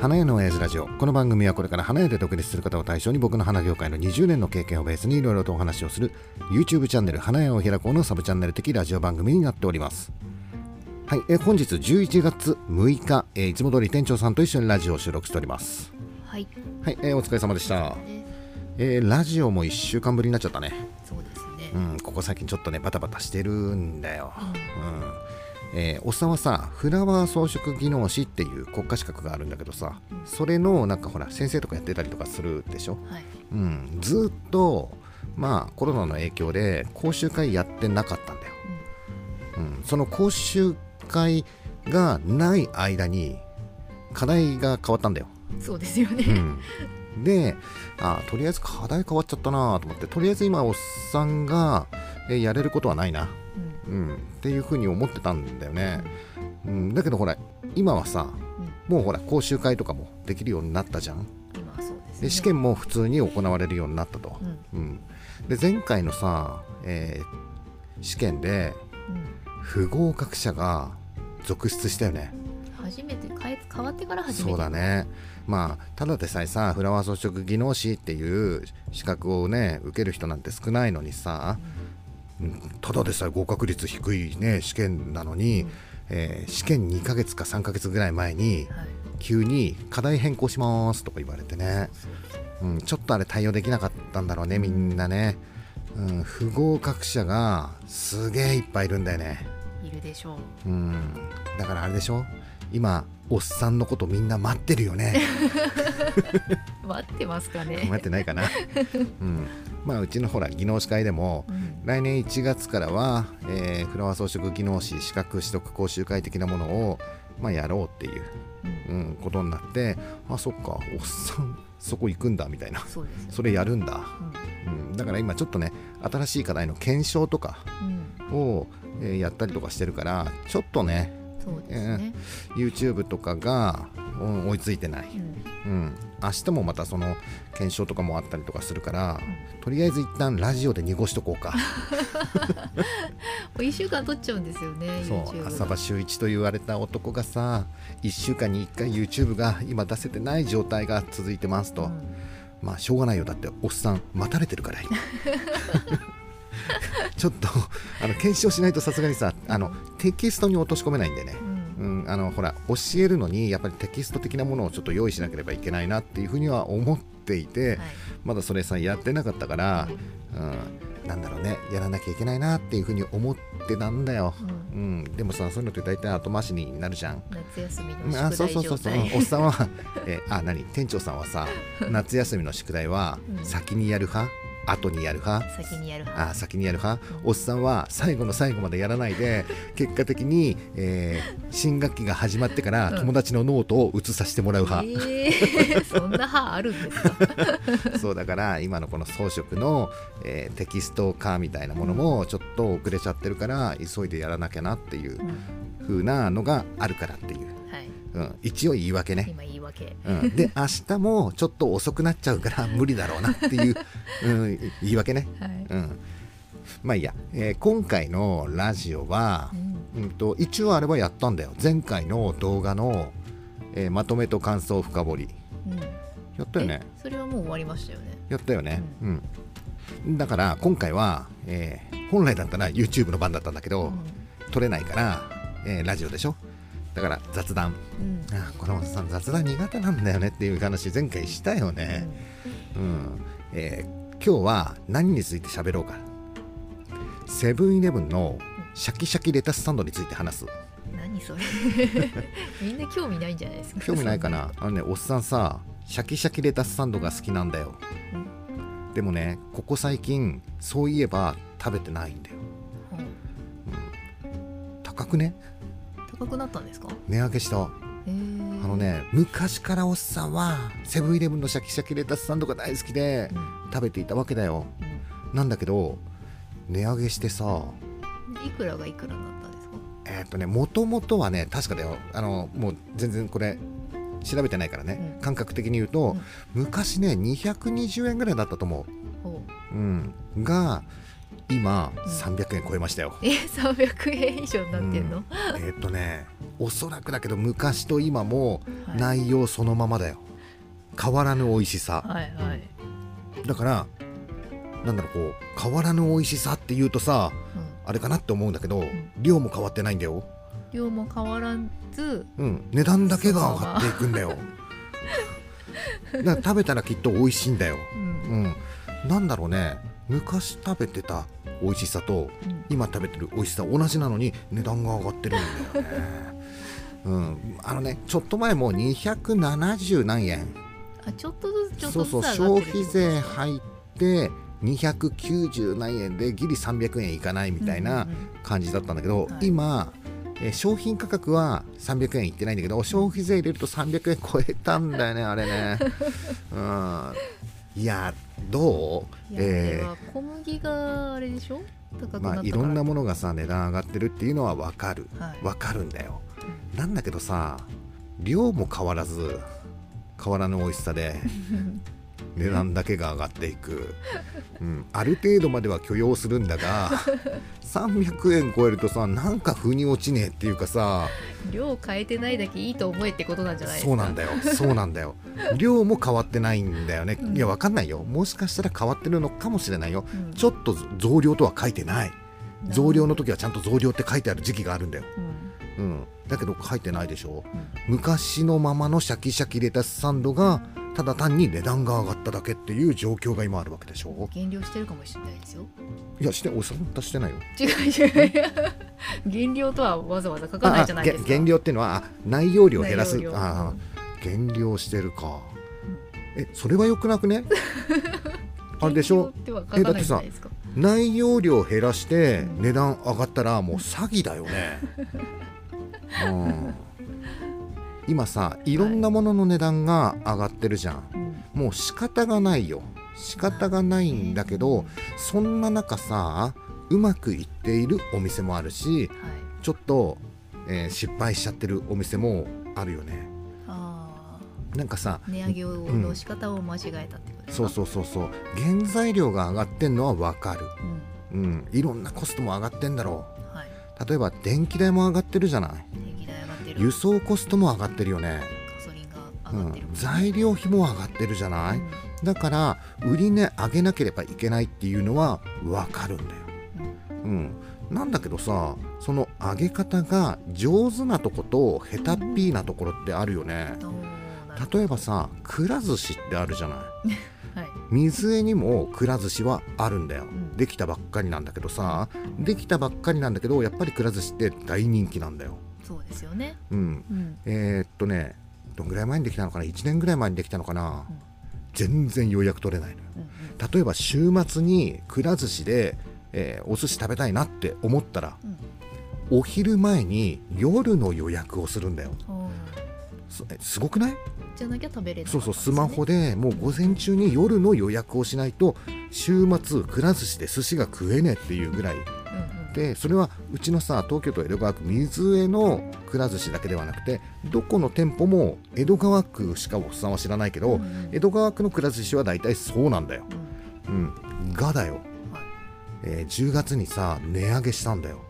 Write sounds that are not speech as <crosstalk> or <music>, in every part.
花屋の親父ラジオ。この番組はこれから花屋で独立する方を対象に僕の花業界の20年の経験をベースにいろいろとお話をする YouTube チャンネル花屋を開こうのサブチャンネル的ラジオ番組になっております。はいえ本日11月6日、えいつも通り店長さんと一緒にラジオを収録しております。はい。はい、えーお疲れ様でした、ねえーラジオも1週間ぶりになっちゃったね。そうですね。うん、ここ最近ちょっとねバタバタしてるんだよ。うんえーおっさんはさフラワー装飾技能士っていう国家資格があるんだけどさ、それのなんかほら先生とかやってたりとかするでしょ、はい。うん、ずーっとまあコロナの影響で講習会やってなかったんだよ、うん、その講習会がない間に課題が変わったんだよ。そうですよね、うん、であとりあえず課題変わっちゃったなと思ってとりあえず今おっさんが、えーやれることはないな、うん、っていうふうに思ってたんだよね、うん、だけどほら今はさもうほら講習会とかもできるようになったじゃん。今はそうですね。で試験も普通に行われるようになったと、うん。うん、で前回のさ、えー試験でうん。不合格者が続出したよね。初めて変わってから初めて。そうだね。まあただでさえさフラワー装飾技能士っていう資格をね受ける人なんて少ないのにさ、うんただでさえ合格率低いね試験なのに、えー試験2ヶ月か3ヶ月ぐらい前にはい。急に課題変更しますとか言われてね、うん、ちょっとあれ対応できなかったんだろうねみんなね、うん、不合格者がすげえいっぱいいるんだよね。いるでしょう。うん。だからあれでしょ？今おっさんのことみんな待ってるよね。<laughs> 待ってますかね。<laughs> 待ってないかな、うん、まあうちのほら技能士会でもうん来年1月からは、えーフラワー装飾技能士資格取得講習会的なものを、まあ、やろうっていう、うん。うん、ことになってあそっかおっさんそこ行くんだみたいな。それやるんだ、うん。うん、だから今ちょっとね新しい課題の検証とかうん。を、えーやったりとかしてるからちょっとねそうですね。YouTube とかが、うん追いついてない、うん。うん、明日もまたその検証とかもあったりとかするから、とりあえず一旦ラジオで濁しとこうか。<laughs> もう一週間取っちゃうんですよねそう浅場周一と言われた男がさ1週間に1回 YouTube が今出せてない状態が続いてますと、うん。まあしょうがないよ。だっておっさん待たれてるから <laughs> <laughs> ちょっとあの検証しないとさすがにさあのテキストに落とし込めないんでね、うん。うん、あのほら教えるのにやっぱりテキスト的なものをちょっと用意しなければいけないなっていうふうには思っていて、はい。まだそれさやってなかったから、うん、なんだろうねやらなきゃいけないなっていうふうに思ってたんだよ、ううんでもさそういうのって大体後回しになるじゃん。夏休みのあ宿題そうそうそうそう。<laughs> おっさんは、えーあ何？店長さんはさ夏休みの宿題はうん。先にやる派？後にやる派？先にやるあ派先にやる派、うん。おっさんは最後の最後までやらないで <laughs> 結果的に、えー新学期が始まってからうん。友達のノートを写させてもらう派、えー、そんな派あるんですか？<laughs> そうだから今のこの装飾の、えーテキスト化みたいなものもちょっと遅れちゃってるから急いでやらなきゃなっていううん。風なのがあるからっていう、はいうん、一応言い訳ね。今言い訳。うん、で明日もちょっと遅くなっちゃうから無理だろうなっていう、<laughs> うん、言い訳ね、はい。うん、まあいいや、えー今回のラジオはう、ん。うん、と一応あれはやったんだよ。前回の動画の、えーまとめと感想深掘り。うん。やったよね。えそれはもう終わりましたよね。やったよね、うん、だから今回は、えー本来だったら YouTube の番だったんだけど、撮れないから、えーラジオでしょだから雑談。うん。うんあこのおっさん雑談苦手なんだよねっていう話前回したよね、うん。えー今日は何について喋ろうか。セブンイレブンのシャキシャキレタスサンドについて話す。何それ。<laughs> みんな興味ないんじゃないですか。興味ないかな？あのねおっさんさシャキシャキレタスサンドが好きなんだよ。でもねここ最近そういえば食べてないんだよ。うん。高くね？高くなったんですか？値上げした。あのね昔からおっさんはセブンイレブンのシャキシャキレタスサンドが大好きでうん。食べていたわけだよ。なんだけど値上げしてさうんいくらがいくらになったんですか？えーっとねもともとはね確かだよ。あのもう全然これ調べてないからね、うん。感覚的に言うと、昔ね220円ぐらいだったと思ほう、うん、が今うん。300円超えましたよ、え300円以上になってんの、<laughs> えーっとねおそらくだけど昔と今もはい。内容そのままだよ。変わらぬ美味しさ。はいはい、だからなんだろうこう変わらぬ美味しさっていうとさうん、あれかなって思うんだけど、ん。量も変わってないんだよ、量も変わらずうん、値段だけが上がっていくんだよ。<laughs> だから食べたらきっと美味しいんだよ、うん。うん、なんだろうね昔食べてた美味しさとうん。今食べてる美味しさ同じなのに値段が上がってるんだよね。<laughs> うん、あのねちょっと前も270何円。あちょっとずつちょっそうそう消費税入って290何円でギリ300円いかないみたいなうんうんうん。感じだったんだけど、はい。今、えー商品価格は300円いってないんだけど消費税入れると300円超えたんだよねあれね。<laughs> うんいやどう？えあれは小麦があれでしょ？まあいろんなものがさ値段上がってるっていうのは分かる。はい。分かるんだよ。なんだけどさ量も変わらず変わらぬ美味しさで <laughs> 値段だけが上がっていく、うん、ある程度までは許容するんだが <laughs> 300円超えるとさなんか腑に落ちねえっていうかさ。量変えてないだけいいと思えってことなんじゃないですか？そうなんだよ。そうなんだよ。量も変わってないんだよね、うん。いやわかんないよ。もしかしたら変わってるのかもしれないよ。うん。ちょっと増量とは書いてない。増量の時はちゃんと増量って書いてある時期があるんだよ、うんうん、だけど書いてないでしょ。うん昔のままのシャキシャキレタスサンドがただ単に値段が上がっただけっていう状況が今あるわけでしょ。減量してるかもしれないですよ。いやしておそんなしてないよ。違う違う。減量とはわざわざ書かないじゃないですか。減量っていうのはあ内容量を減らす。ああ減量してるか、えそれはよくなくね？<laughs> あれでしょ？減量っては書かないじゃないですか。内容量減らしてうん値段上がったらもう詐欺だよね、うん、今さいろんなものの値段が上がってるじゃん、うん。もう仕方がないよ。仕方がないんだけどそんな中さうまくいっているお店もあるしはい。ちょっと、えー失敗しちゃってるお店もあるよね。あなんかさー値上げの仕方を間違えたってことですか？そうそうそうそう。原材料が上がってんのはわかる。うん。うん。いろんなコストも上がってんだろはいう例えば電気代も上がってるじゃない。輸送コストも上がってるよね、うん。材料費も上がってるじゃない、うんだから売り値上げなければいけないっていうのはわかるんだよ。うん、なんだけどさその上げ方が上手なとこと下手っぴーなところってあるよね。例えばさくら寿司ってあるじゃない。ど <laughs> はい。水江にもくら寿司はあるんだよ、んできたばっかりなんだけどさできたばっかりなんだけどやっぱりくら寿司って大人気なんだよ。そうですよね。うん。うん。えー、っとねどんぐらい前にできたのかな？1年ぐらい前にできたのかな、うん。全然予約取れないのよ。うんうん。例えば週末にくら寿司で、えーお寿司食べたいなって思ったらうん。お昼前に夜の予約をするんだよすごくない？じゃなきゃ食べれない。そうそうスマホでもう午前中に夜の予約をしないと週末くら寿司で寿司が食えねえっていうぐらい。うんうん。でそれはうちのさ東京都江戸川区水江のくら寿司だけではなくてどこの店舗も江戸川区しかおっさんは知らないけど、うんうん。江戸川区のくら寿司は大体そうなんだよ、うん。うん、がだよ、はい。えー10月にさ値上げしたんだよ。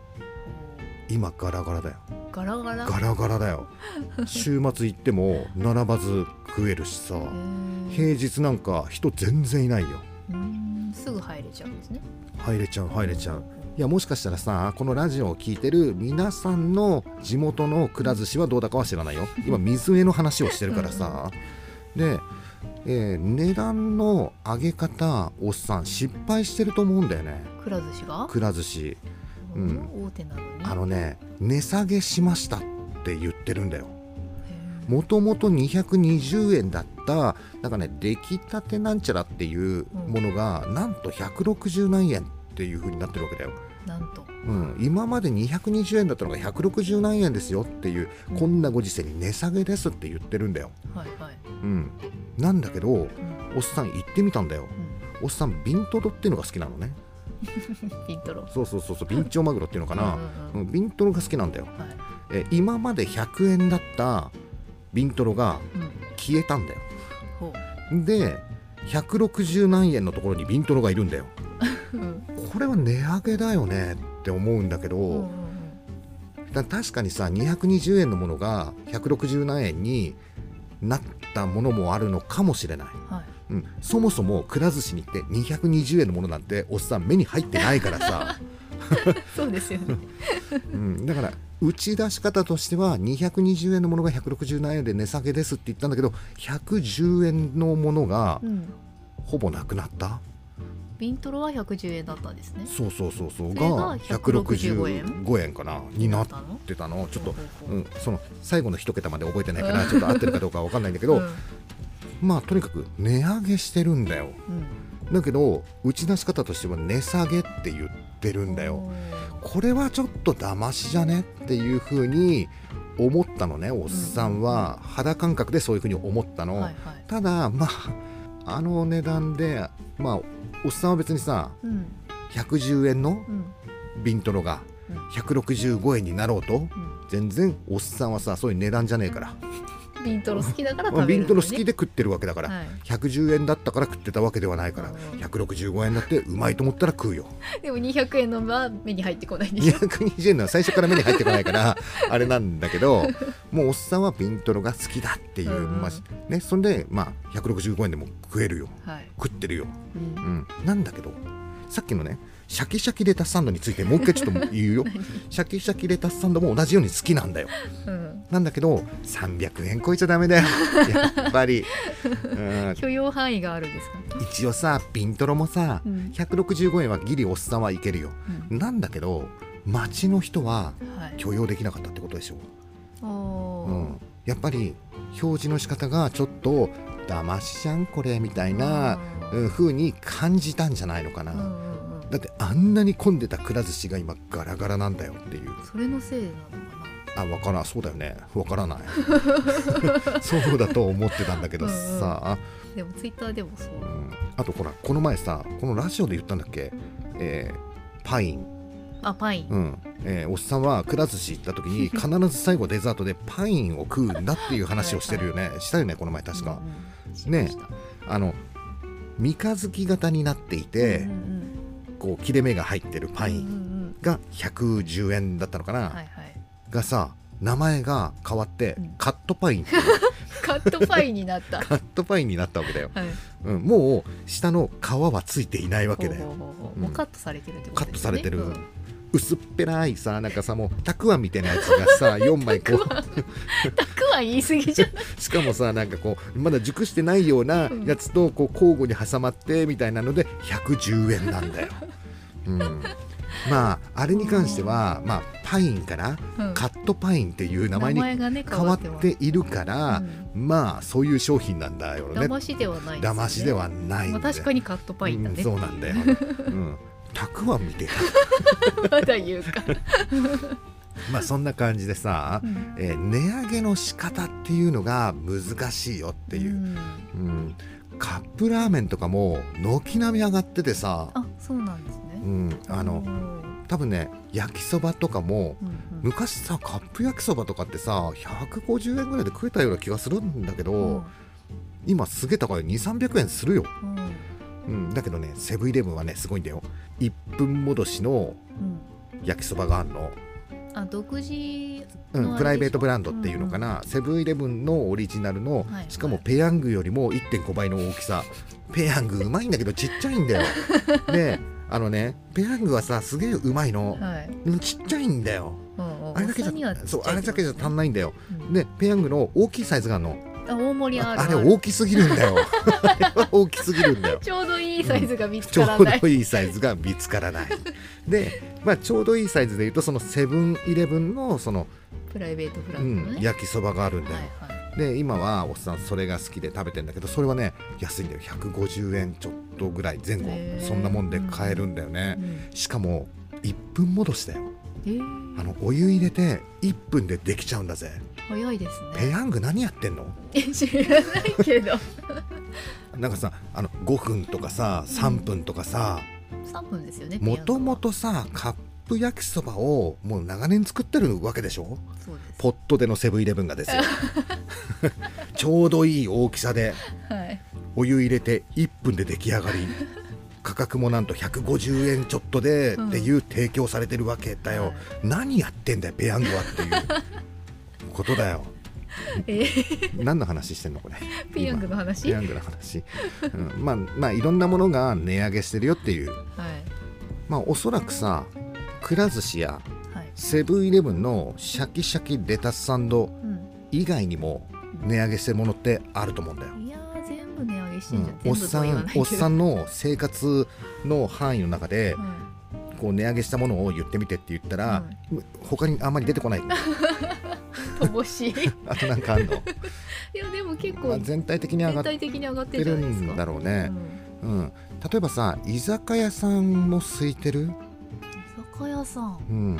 お今ガラガラだよ。ーガラガラ。ガラガラだよ。週末行っても並ばず食えるしさ。平日なんか人全然いないよ。すぐ入れちゃうんですね。入れちゃう入れちゃう。いやもしかしたらさこのラジオを聞いてる皆さんの地元のくら寿司はどうだかは知らないよ。今水江の話をしてるからさ。で、えー値段の上げ方おっさん失敗してると思うんだよね。くら寿司が？くら寿司うん。大手なのに？あのね値下げしましたって言ってるんだよ。もともと220円だったなんかね出来たてなんちゃらっていうものが、なんと160何円っていう風になってるわけだよ。なんと。うん、今まで220円だったのが160何円ですよっていう、うん。こんなご時世に値下げですって言ってるんだよ、はいはい。うん、なんだけどうん。おっさん行ってみたんだよ。おっさんビントロっていうのが好きなのねうんピントロ。そうそうそうそうビンチョウマグロっていうのかな、うんうんうん。うんビントロが好きなんだよ。はい。え今まで100円だったビントロがうん。消えたんだよ。ほで160何円のところにビントロがいるんだよ。ううん。これは値上げだよねって思うんだけど、うんうんうん。だ確かにさ220円のものが160何円になったものもあるのかもしれない、はいうん、そもそもくら寿司に行って220円のものなんておっさん目に入ってないからさ、<laughs> そうですよね。<laughs> うん、だから打ち出し方としては220円のものが160何円で値下げですって言ったんだけど110円のものがうん。ほぼなくなった？ビントロは110円だったんですね。そうそうそうそう。がが165円165円かな？になってたの？ちょっと、ほうん、その最後の一桁まで覚えてないからちょっと合ってるかどうかわかんないんだけど、うんまあとにかく値上げしてるんだよ。うん。だけど打ち出し方としては値下げって言ってるんだよ。これはちょっと騙しじゃねっていうふうに思ったのねおっさんは。肌感覚でそういうふうに思ったの、はいはい。ただまああの値段でまあおっさんは別にさうん。110円のうん。ビントロがうん。165円になろうとうん。全然おっさんはさそういう値段じゃねえから、ビントロ好きだからまあ、食べるね。ビントロ好きで食ってるわけだから、はい。110円だったから食ってたわけではないからうん。165円だってうまいと思ったら食うよ。でも200円のは目に入ってこないんでしょ。220円のは最初から目に入ってこないから <laughs> あれなんだけどもうおっさんはビントロが好きだっていう、うん。うんまあね、そんで、まあ、165円でも食えるよ。はい。食ってるよ、うん。うん、なんだけどさっきのねシャキシャキレタスサンドについてもう一回ちょっと言うよ。<laughs> シャキシャキレタスサンドも同じように好きなんだよ。うん。なんだけど300円超えちゃダメだよ。<laughs> やっぱり、うん、許容範囲があるんですか？一応さビントロもさうん。165円はギリおっさんはいけるよ。うん。なんだけど街の人ははい。許容できなかったってことでしょ？おー。うん、やっぱり表示の仕方がちょっと騙しじゃんこれみたいなうん。風に感じたんじゃないのかな、だってあんなに混んでたくら寿司が今ガラガラなんだよっていう。それのせいなのかあわからん。そうだよね。わからない。<laughs> そうだと思ってたんだけどさ、なでもツイッターでもそう。うん。あとほらこの前さこのラジオで言ったんだっけ、えーパイン。あパイン。うん。えーおっさんはくら寿司行った時に <laughs> 必ず最後デザートでパインを食うんだっていう話をしてるよね。したよねこの前確か、うんうんしねあの三日月型になっていて、うんうんこう切れ目が入ってるパインが110円だったのかな、うんはいはい。がさ名前が変わって、うん。カットパインっていうカットパインになった。<laughs> カットパインになったわけだよ、はい。うん、もう下の皮はついていないわけだよ。もうカットされてるってこカットとですよね。されてる、うん薄っぺらいさなんかさもうたくあんみたいなやつがさ4枚こう。たくは言い過ぎじゃない？<laughs> しかもさなんかこうまだ熟してないようなやつとこう交互に挟まってみたいなので110円なんだよ。うん、まああれに関しては、まあ、パインからうん。カットパインっていう名前に変わっているから、うん。まあそういう商品なんだよね。騙しではないね。騙しではないんまあ確かにカットパインだね。うんそうなんだよ。うんたくあんみたいな。<laughs> まだ言うか。<laughs> まあそんな感じでさ、うん。えー値上げの仕方っていうのが難しいよっていう、ん。うん、カップラーメンとかも軒並み上がっててさ、あそうなんですね。うん、あのうん多分ね焼きそばとかもうん昔さカップ焼きそばとかってさ150円ぐらいで食えたような気がするんだけど、うん。今すげえ高い。2300円するよ、うんうん、だけどねセブンイレブンはねすごいんだよ。1分戻しのうん。焼きそばがあるの、あ独自うん、のあれでしょ？プライベートブランドっていうのかな、セブンイレブンのオリジナルの、はいしかもペヤングよりも1.5倍の大きさ。ペヤングうまいんだけどちっちゃいんだよ。<laughs> であのねペヤングはさすげえうまいの、はい。うんちっちゃいんんうんうん。あれだけじゃそうあれだけじゃ足んないんだよ。うん。でペヤングの大きいサイズがあるの。あ大盛りあるあれる大きすぎるんだよ。大きすぎるんだよ。<laughs> <laughs> ちょうどいいサイズが見つちょからない、うどいいサイズが見つからない。で、まあ、ちょうどいいサイズでいうとそのセブンイレブンのその、プライベートブラうんンドのね、焼きそばがあるんだよ、はいはいで今はおっさんそれが好きで食べてんだけどそれはね安いんだよ。150円ちょっとぐらい前後。そんなもんで買えるんだよね。う、んしかも1分戻しだよ。えーあのお湯入れて1分でできちゃうんだぜ。早いですペねヤング何やってんの？え知らないけど。<laughs> なんかさあの5分とかさ3分とかさ3分ですよねもともととさカップ焼きそばをもう長年作ってるわけでしょ？そうです。ポットでのセブンイレブンがですよ。<laughs> <laughs> ちょうどいい大きさではい。お湯入れて1分で出来上がり価格もなんと150円ちょっとでうん。っていう提供されてるわけだよ、はい。何やってんだよペヤングはっていう <laughs> ことだよ。えー、何の話してんのこれ？ペヤングの話？ペヤングの話、うん、まあまあいろんなものが値上げしてるよっていう。はい。まあおそらくさくら寿司やはい。セブンイレブンのシャキシャキレタスサンドうん。以外にも値上げしてるものってあると思うんだよ、いやー全部値上げしてうんおっさんおっさんの生活の範囲の中ではこう値上げしたものを言ってみてって言ったら、他にあんまり出てこない。い、乏しい。い <laughs> あとなんかあんの、<laughs> やでも結ま構あ全体的に上がっててるんだろうね。う、んうん。例えばさ居酒屋さんも空いてる、居酒屋さん。うん、うん。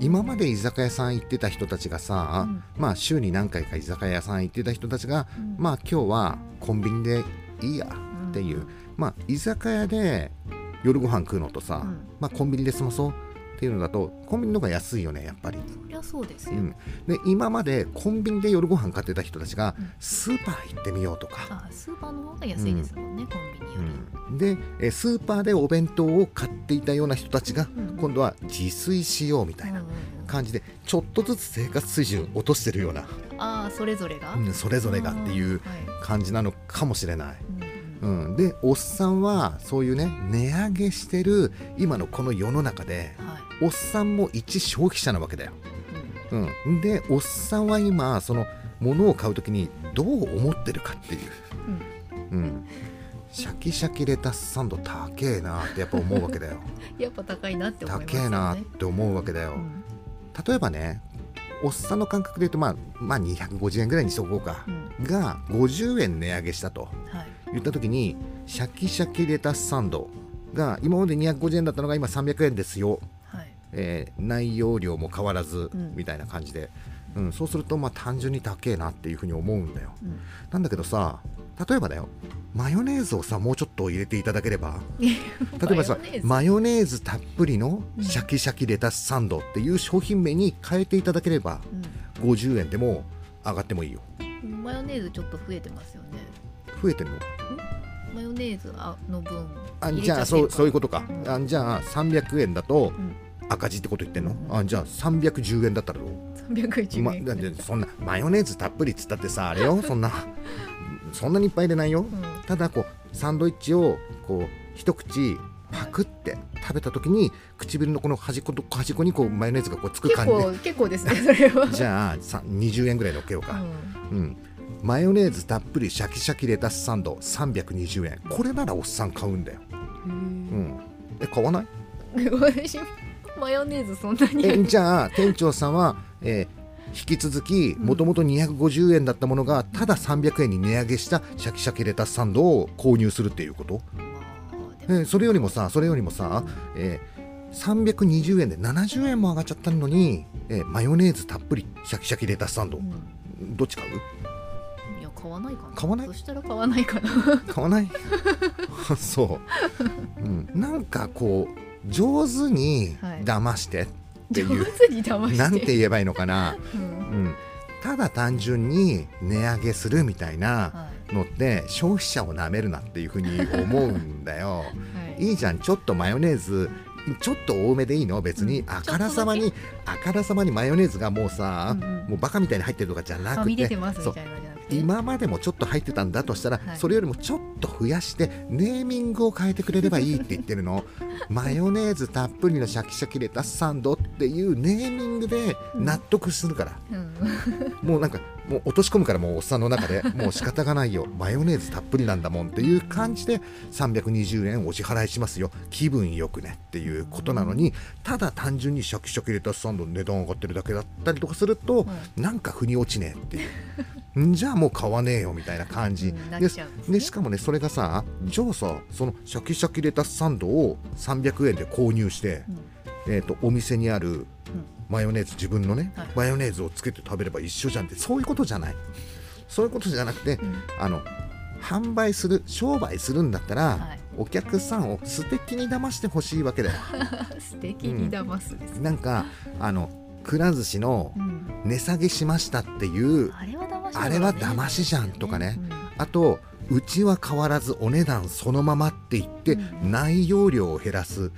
今まで居酒屋さん行ってた人たちがさ、うん。まあ週に何回か居酒屋さん行ってた人たちが、うん。まあ今日はコンビニでいいやっていう、まあ居酒屋で夜ご飯食うのとさ、うん。まあコンビニで済まそうっていうのだとコンビニの方が安いよねやっぱり、そりゃそうですよ、うん、で今までコンビニで夜ご飯買ってた人たちがうん。スーパー行ってみようとか、あスーパーの方が安いですもんね、コンビニより、うん、でえスーパーでお弁当を買っていたような人たちがうん。今度は自炊しようみたいなうんうんうん。感じでちょっとずつ生活水準落としてるような、ああそれぞれが、うんそれぞれがっていうはい。感じなのかもしれない。うんうん。うん、でおっさんはそういうね値上げしてる今のこの世の中ではいおっさんも一消費者なわけだよ。うん。うん、でおっさんは今その物を買う時にどう思ってるかっていう、うん、シャキシャキレタスサンド高えなってやっぱ思うわけだよ。<laughs> やっぱ高いなって思いますよね。高えなって思うわけだよ、うん。例えばねおっさんの感覚で言うとまあ、まあ、250円ぐらいにしとこうか。う、ん。が50円値上げしたと。はい。言った時にシャキシャキレタスサンドが今まで250円だったのが今300円ですよ。はいえー内容量も変わらずうん。みたいな感じで、うんそうするとまあ単純に高えなっていうふうに思うんだよ。うん。なんだけどさ例えばだよ。マヨネーズをさもうちょっと入れていただければ。<laughs> 例えばさマヨネーズ。たっぷりのシャキシャキレタスサンドっていう商品名に変えていただければ50円でも上がってもいいよ。うんマヨネーズちょっと増えてますよね。増えてるの？マヨネーズあの分あじゃあそうそういうことか。うんあじゃあ300円だとうん赤字ってこと言ってんの？うんあじゃあ310円だったらどう310ま、円、だってそんなマヨネーズたっぷりっつったってさあれよ <laughs> そんな。そんなにいっぱい入れないよ。うん。ただこうサンドイッチをこう一口パクって食べた時に唇のこの端っこと端っこにこうマヨネーズがこうつく結感じ。で構結構ですね <laughs> それは。じゃあさ20円ぐらいのっけようか、ううん。マヨネーズたっぷりシャキシャキレタスサンド320円。これならおっさん買うんだよ、うんん、え買わない？<laughs> マヨネーズそんなにえじゃあ店長さんは、えー引き続きもともと250円だったものがただ300円に値上げしたシャキシャキレタスサンドを購入するっていうこと、まあえーそれよりもさそれよりもさ、えー320円で70円も上がっちゃったのに、えーマヨネーズたっぷりシャキシャキレタスサンド。うん。どっち買う？いや買わないかな。買わない？そしたら買わないかな。<laughs> 買わない？<laughs> そう、うん、なんかこう上手にはい。騙してって上いう、手に騙して。なんて言えばいいのかな、うん。うん、ただ単純に値上げするみたいなはい。のって消費者をなめるなっていうふうに思うんだよ。はい。いいじゃん。ちょっとマヨネーズちょっと多めでいいの？別に、うん。あからさまにあからさまにマヨネーズがもうさ、うんうん。もうバカみたいに入ってるとかじゃなくて。今までもちょっと入ってたんだとしたら、はい。それよりもちょっと増やしてネーミングを変えてくれればいいって言ってるの。<laughs> マヨネーズたっぷりのシャキシャキレタスサンドっていうネーミングで納得するから、うん。もうなんかもう落とし込むからもうおっさんの中で。もう仕方がないよ。マヨネーズたっぷりなんだもんっていう感じで320円お支払いしますよ。気分よくねっていうことなのにただ単純にシャキシャキレタスサンドの値段上がってるだけだったりとかすると、なんか腑に落ちねえっていう。んじゃあもう買わねえよみたいな感じ、うんでですね。でしかもねそれがさじゃあさそのシャキシャキレタスサンドを300円で購入して、うん。えー、とお店にあるマヨネーズ自分のね、はい。マヨネーズをつけて食べれば一緒じゃんってそういうことじゃない。そういうことじゃなくて、うん。あの販売する商売するんだったら、はい。お客さんを素敵に騙してほしいわけだよ。<laughs> 素敵に騙すですね。なんかあのくら寿司のうん。値下げしましたっていうあれはあれは騙しじゃんとかね。うんあとうちは変わらずお値段そのままって言って、うん内容量を減らす、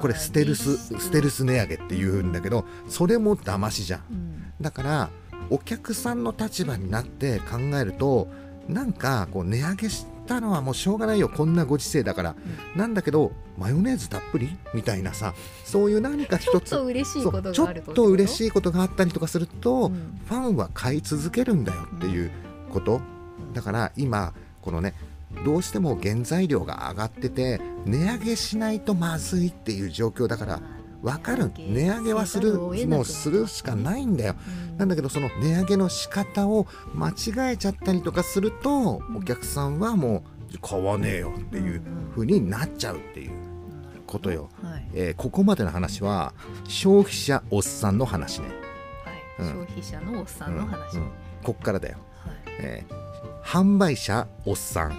これステルスステルス値上げっていうんだけどそれも騙しじゃん。うん。だからお客さんの立場になって考えるとなんかこう値上げしたのはもうしょうがないよ。こんなご時世だから、なんだけどマヨネーズたっぷりみたいなさそういう何かちょっ一つと嬉しいことしいことがあったりとかすると、うん。ファンは買い続けるんだよっていうこと。だから今このねどうしても原材料が上がってて値上げしないとまずいっていう状況だから分かる。値上げ。はする。もうするしかないんだよ。なんだけどその値上げの仕方を間違えちゃったりとかするとお客さんはもう買わねえよっていう風になっちゃうっていうことよ、はい。えーここまでの話は消費者おっさんの話ね。はい、うん。消費者のおっさんの話、こっからだよ、はい。えー販売者おっさん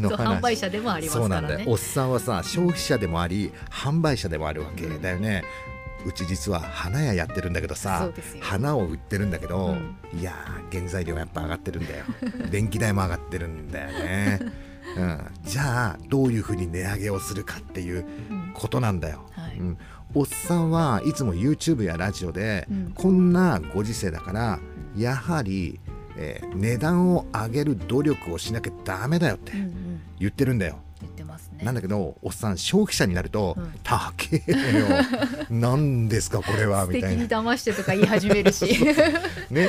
の話。<laughs> 販売者でもありますからね。そうなんだよ。おっさんはさ消費者でもあり販売者でもあるわけだよね。うち実は花屋やってるんだけどそさ花を売ってるんだけど、うん。いやー原材料やっぱ上がってるんだよ。<laughs> 電気代も上がってるんだよね、うん、じゃあどういうふうに値上げをするかっていううん。ことなんだよ、はい。うん、おっさんはいつも YouTube やラジオで、うん。こんなご時世だからやはり、えー値段を上げる努力をしなきゃダメだよってうんうん。言ってるんだよ、言ってますね。なんだけどおっさん消費者になるとうん「高えよ。<laughs> 何ですかこれは」素敵にみたいな。騙してとか言い始めるし、<laughs> ね。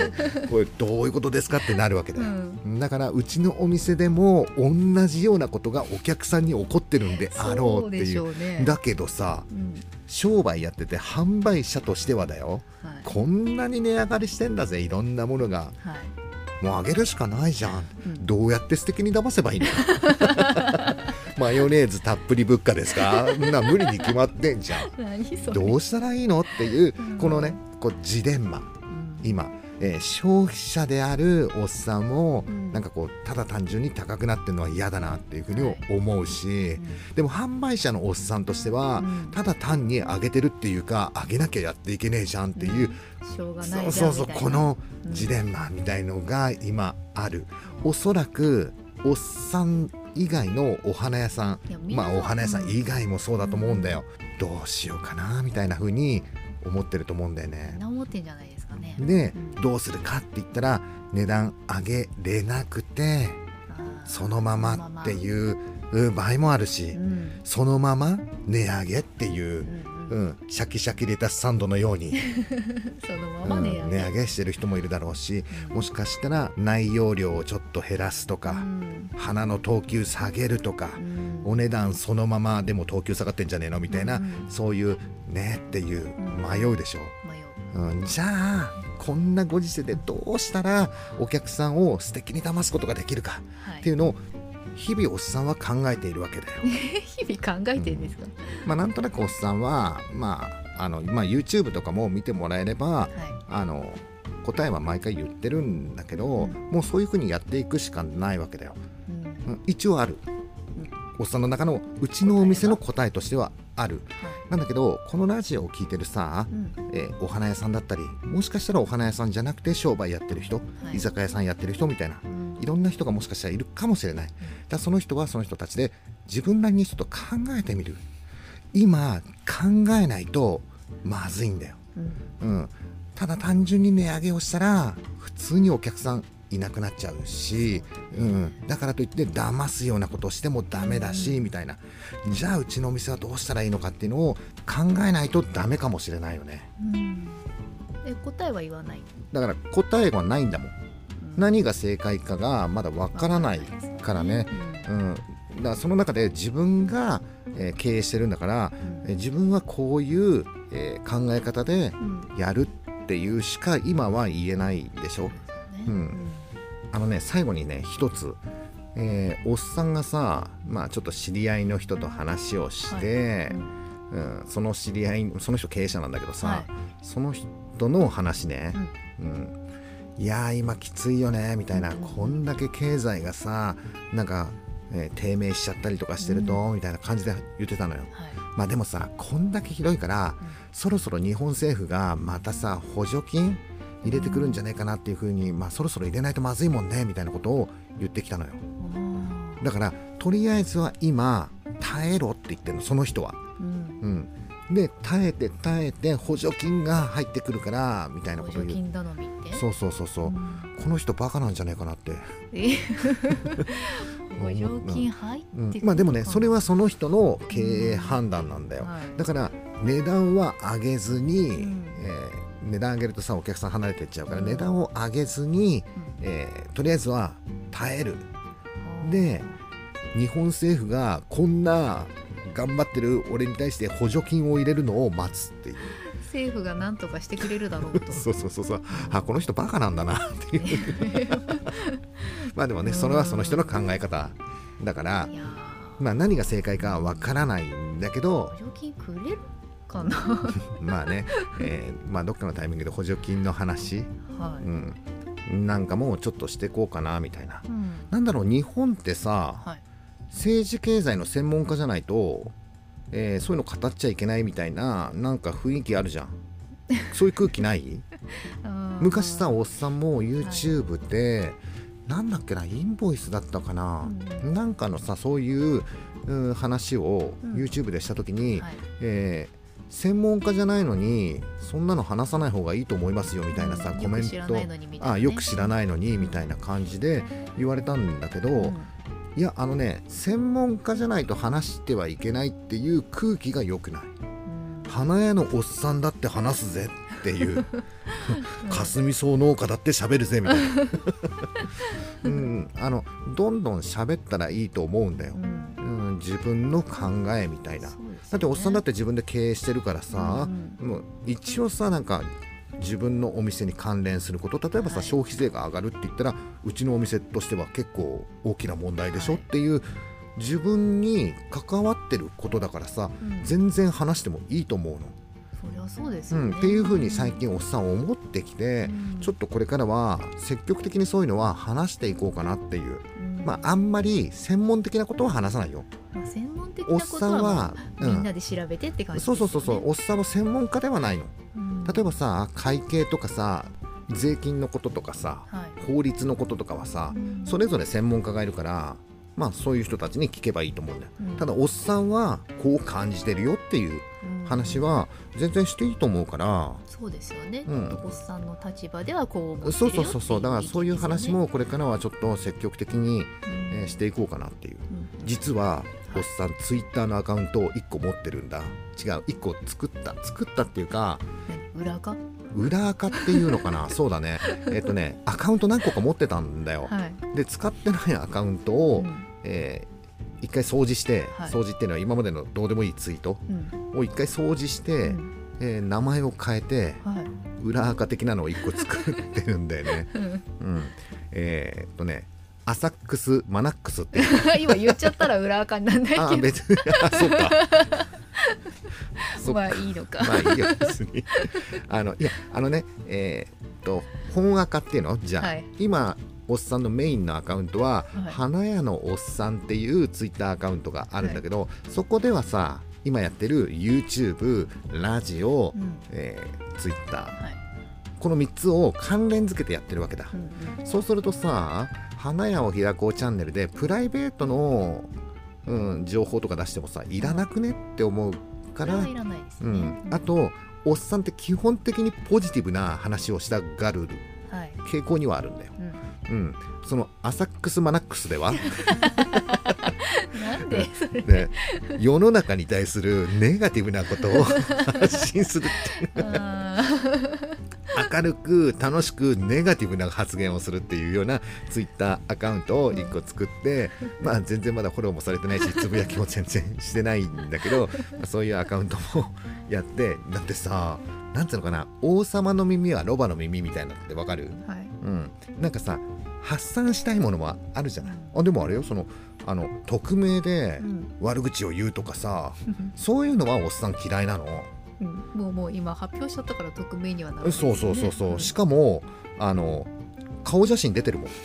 これどういうことですかってなるわけだうよ、ん、だからうちのお店でも同じようなことがお客さんに起こってるんであろうっていうね。だけどさうん。商売やってて販売者としてはだよ。はい。こんなに値上がりしてんだぜいろんなものが。はいもう上げるしかないじゃん。うん。どうやって素敵に騙せばいいの？<laughs> マヨネーズたっぷり物価ですか？な無理に決まってんじゃん。<laughs> どうしたらいいの？っていううん。このねこうジレンマ。うん。今、えー消費者であるおっさんも、うん。なんかこうただ単純に高くなってるのは嫌だなっていうふうに思うし、うん。でも販売者のおっさんとしては、うん。ただ単に上げてるっていうか上げなきゃやっていけねえじゃんっていう、しょうがそうそうんそうこのうんジレンマみたいのが今ある。おそらくおっさん以外のお花屋さんまあお花屋さんうん。以外もそうだと思うんだよ、どうしようかなみたいな風に思ってると思うんだよね。みんな思ってんじゃないですかね。でうん。どうするかって言ったら値段上げれなくてそのままっていうう場合もあるしうん。そのまま値上げっていうう、んううんん、シャキシャキレタスサンドのように、<laughs> そのまうんま値上げ。値上げしてる人もいるだろうしうん。もしかしたら内容量をちょっと減らすとうかん。花の等級下げるとかうん。お値段そのままでも等級下がってんじゃねえのみたいなうんそういうねっていううん。迷うでしょ。迷ううん、じゃあこんなご時世でどうしたらお客さんを素敵に騙すことができるかはい。っていうのを日々おっさんは考えているわけだよ。<laughs> 日々考えてるんですか、まあなんとなくおっさんは、まああのまあ、YouTube とかも見てもらえればはい。あの答えは毎回言ってるんだけど、うん。もうそういうふうにやっていくしかないわけだよ。うん。うん。一応ある。おっさんの中のうちのお店の答えとしてはある。はい。なんだけどこのラジオを聞いてるさ、うん。えーお花屋さんだったりもしかしたらお花屋さんじゃなくて商売やってる人、はい。居酒屋さんやってる人みたいなうん。いろんな人がもしかしたらいるかもしれない。だその人はその人たちで自分なりにちょっと考えてみる。今考えないとまずいんだよ、うん。うん、ただ単純に値上げをしたら普通にお客さんいなくなっちゃうし、うん、だからといって騙すようなことをしてもダメだし、みたいな。じゃあうちのお店はどうしたらいいのかっていうのを考えないとダメかもしれないよね。うん。で答えは言わない、だから答えはないんだもん。うん。何が正解かがまだわからないからね、うん、だからその中で自分が、えー経営してるんだから、うん。えー自分はこういう、えー考え方でうん。うんやるっていうしか今は言えないでしょ。うんあのね最後にね一つ、えーおっさんがさまあちょっと知り合いの人と話をして、うんその知り合いその人経営者なんだけどさ、はい。その人の話ね、うん。いやー今きついよねみたいな、うん。こんだけ経済がさなんか、えー低迷しちゃったりとかしてると、みたいな感じで言ってたのよ。はい。まあでもさこんだけひどいから、うん。そろそろ日本政府がまたさ補助金入れてくるんじゃないかなっていうふうに、まあ、そろそろ入れないとまずいもんねみたいなことを言ってきたのよ。あだからとりあえずは今耐えろって言ってるのその人は。ーうん。うん、で耐えて耐えて補助金が入ってくるからみたいな補ことを言う。そうそうそうそう、ん。この人バカなんじゃないかなって、<laughs> え補助金入ってうん。まあでもねそれははその人の経営判断なんだよ、だから値段は上げずに、うん。えー値段上げるとさお客さん離れていっちゃうから、うん。値段を上げずに、えーとりあえずは耐える。で日本政府がこんな頑張ってる俺に対して補助金を入れるのを待つっていう。政府が何とかしてくれるだろうと。<laughs> そうそうそうそう。あこの人バカなんだなっていう。<laughs> まあでもねそれはその人の考え方だからまあ何が正解かはわからないんだけーど補助金くれる？かな。<laughs> まあね、えーまあどっかのタイミングで補助金の話、はい、うん、なんかもちょっとしていこうかなみたいな。うん。なんだろう日本ってさはい。政治経済の専門家じゃないと、えーそういうの語っちゃいけないみたいななんか雰囲気あるじゃん。<laughs> そういう空気ない？昔さおっさんも YouTube で、なんだっけなインボイスだったかな、うん。なんかのさそういううん話をうん。YouTube でした時に、はい。えー専門家じゃないのにそんなの話さない方がいいと思いますよみたいなさ、うんコメント。よく知らないのにみたいなよく知らないのにみたいな感じで言われたんだけど、うん。いやあのね専門家じゃないと話してはいけないっていう空気が良くない。うん。花屋のおっさんだって話すぜっていう。<laughs> 霞草農家だって喋るぜみたいな、<laughs> うん、あのどんどん喋ったらいいと思うんだよ。う、ん。うん、自分の考えみたいなだっておっさんだって自分で経営してるからさ、うんもう一応さなんか自分のお店に関連すること例えばさ、はい。消費税が上がるって言ったらうちのお店としては結構大きな問題でしょ、はい。っていう自分に関わってることだからさうん。全然話してもいいと思うの。そりゃそうですよね、うん、っていうふうに最近おっさん思ってきて、うん。ちょっとこれからは積極的にそういうのは話していこうかなっていう、うん。まああんまり専門的なことは話さないよ。まあ専門的おっなことはみんなで調べてって感じそうそうそうそう。おっさんは専門家ではないの。うん。例えばさ会計とかさ税金のこととかさはい。法律のこととかはさうん。それぞれ専門家がいるからまあそういう人たちに聞けばいいと思うんだよ。うん。ただおっさんはこう感じてるよっていううん。話は全然していいと思うから。そうですよね、うん。おっさんの立場ではこう思ってるよそうそうそうそう。だからそういう話もこれからはちょっと積極的に、意味ですよねえーしていこうかなっていう。うん。実ははいおっさんツイッターのアカウントを1個持ってるんだ。違う1個作った。作ったっていうか何裏か裏垢っていうのかな？<laughs> そうだね。えっとねアカウント何個か持ってたんだよ。はい、で使ってないアカウントを、うん。えー一回掃除して、はい。掃除っていうのは今までのどうでもいいツイートうん。を一回掃除して、うん。えー名前を変えてはい。裏垢的なのを1個作ってるんだよね。うん。うん。えーっとねアサックスマナックスっていう。<laughs> 今言っちゃったら裏垢になんないあけど。別に。あそっか。まあいいのか、まあいいよ別に。あのいやあのねえーっと本垢っていうの？じゃあ、はい。今おっさんのメインのアカウントは、はい。花屋のおっさんっていうツイッターアカウントがあるんだけど、そこではさ今やってる YouTube ラジオ、うん。えー、ツイッターはい。この3つを関連付けてやってるわけだ、うん。そうするとさ花屋を開こうチャンネルでプライベートの、うん、情報とか出してもさいらなくねって思うから、うん、あとおっさんって基本的にポジティブな話をしたがるはい、傾向にはあるんだよ、うん、うん、そのアサックスマナックスではなんでそれ。ね、世の中に対するネガティブなことを発信するって明るく楽しくネガティブな発言をするっていうようなツイッターアカウントを1個作って、まあ全然まだフォローもされてないしつぶやきも全然してないんだけどそういうアカウントもやってだってさなんつうのかな王様の耳はロバの耳みたいなのってわかる？はい。うん、なんかさ発散したいものもあるじゃない？あでもあれよそのあの匿名でうん。悪口を言うとかさそういうのはおっさん嫌いなの？うん。もうもう今発表しちゃったから匿名にはならないですそうそうそうそう、ん。しかもあの顔写真出てるもん。<laughs>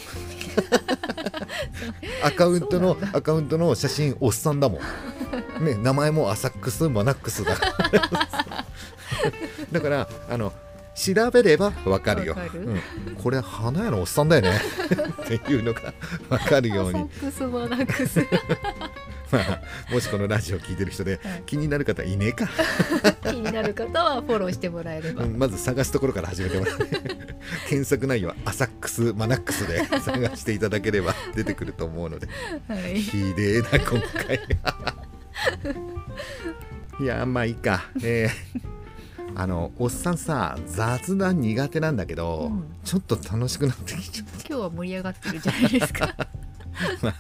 アカウントのアカウントの写真おっさんだもん。ね名前もアサックスマナックスだ。<laughs> だからあの調べればわかるよ。わかる。うん、これ花屋のおっさんだよね。<laughs> っていうのがわかるようにまあ、もしこのラジオ聞いてる人ではい。気になる方いねえか、<laughs> 気になる方はフォローしてもらえれば、うんまず探すところから始めてもらって <laughs> 検索内容はアサックスマナックスで探していただければ出てくると思うので。はい。ひでえな今回。<laughs> いやまあいいか。えーあのおっさんさ雑談苦手なんだけど、うん。ちょっと楽しくなってきちゃっ今日は盛り上がってるじゃないですか。た <laughs> まあ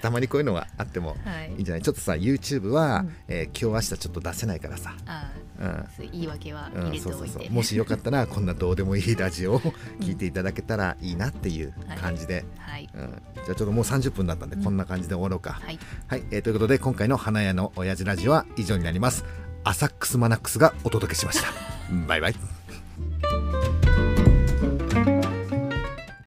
たまにこういうのがあってもはい。いいんじゃない？ちょっとさ YouTube は、うん。えー今日明日ちょっと出せないからさ、あうん。言い訳はうん、入れてそうそうおいて、そう。もしよかったらこんなどうでもいいラジオを <laughs> 聞いていただけたらいいなっていう感じで、はい。うん、じゃあちょっともう30分だったんで、うん。こんな感じで終わろうか。はい。はい、えーということで今回の花屋の親父ラジオは以上になります。アサックスマナックスがお届けしました。<laughs> バイバイ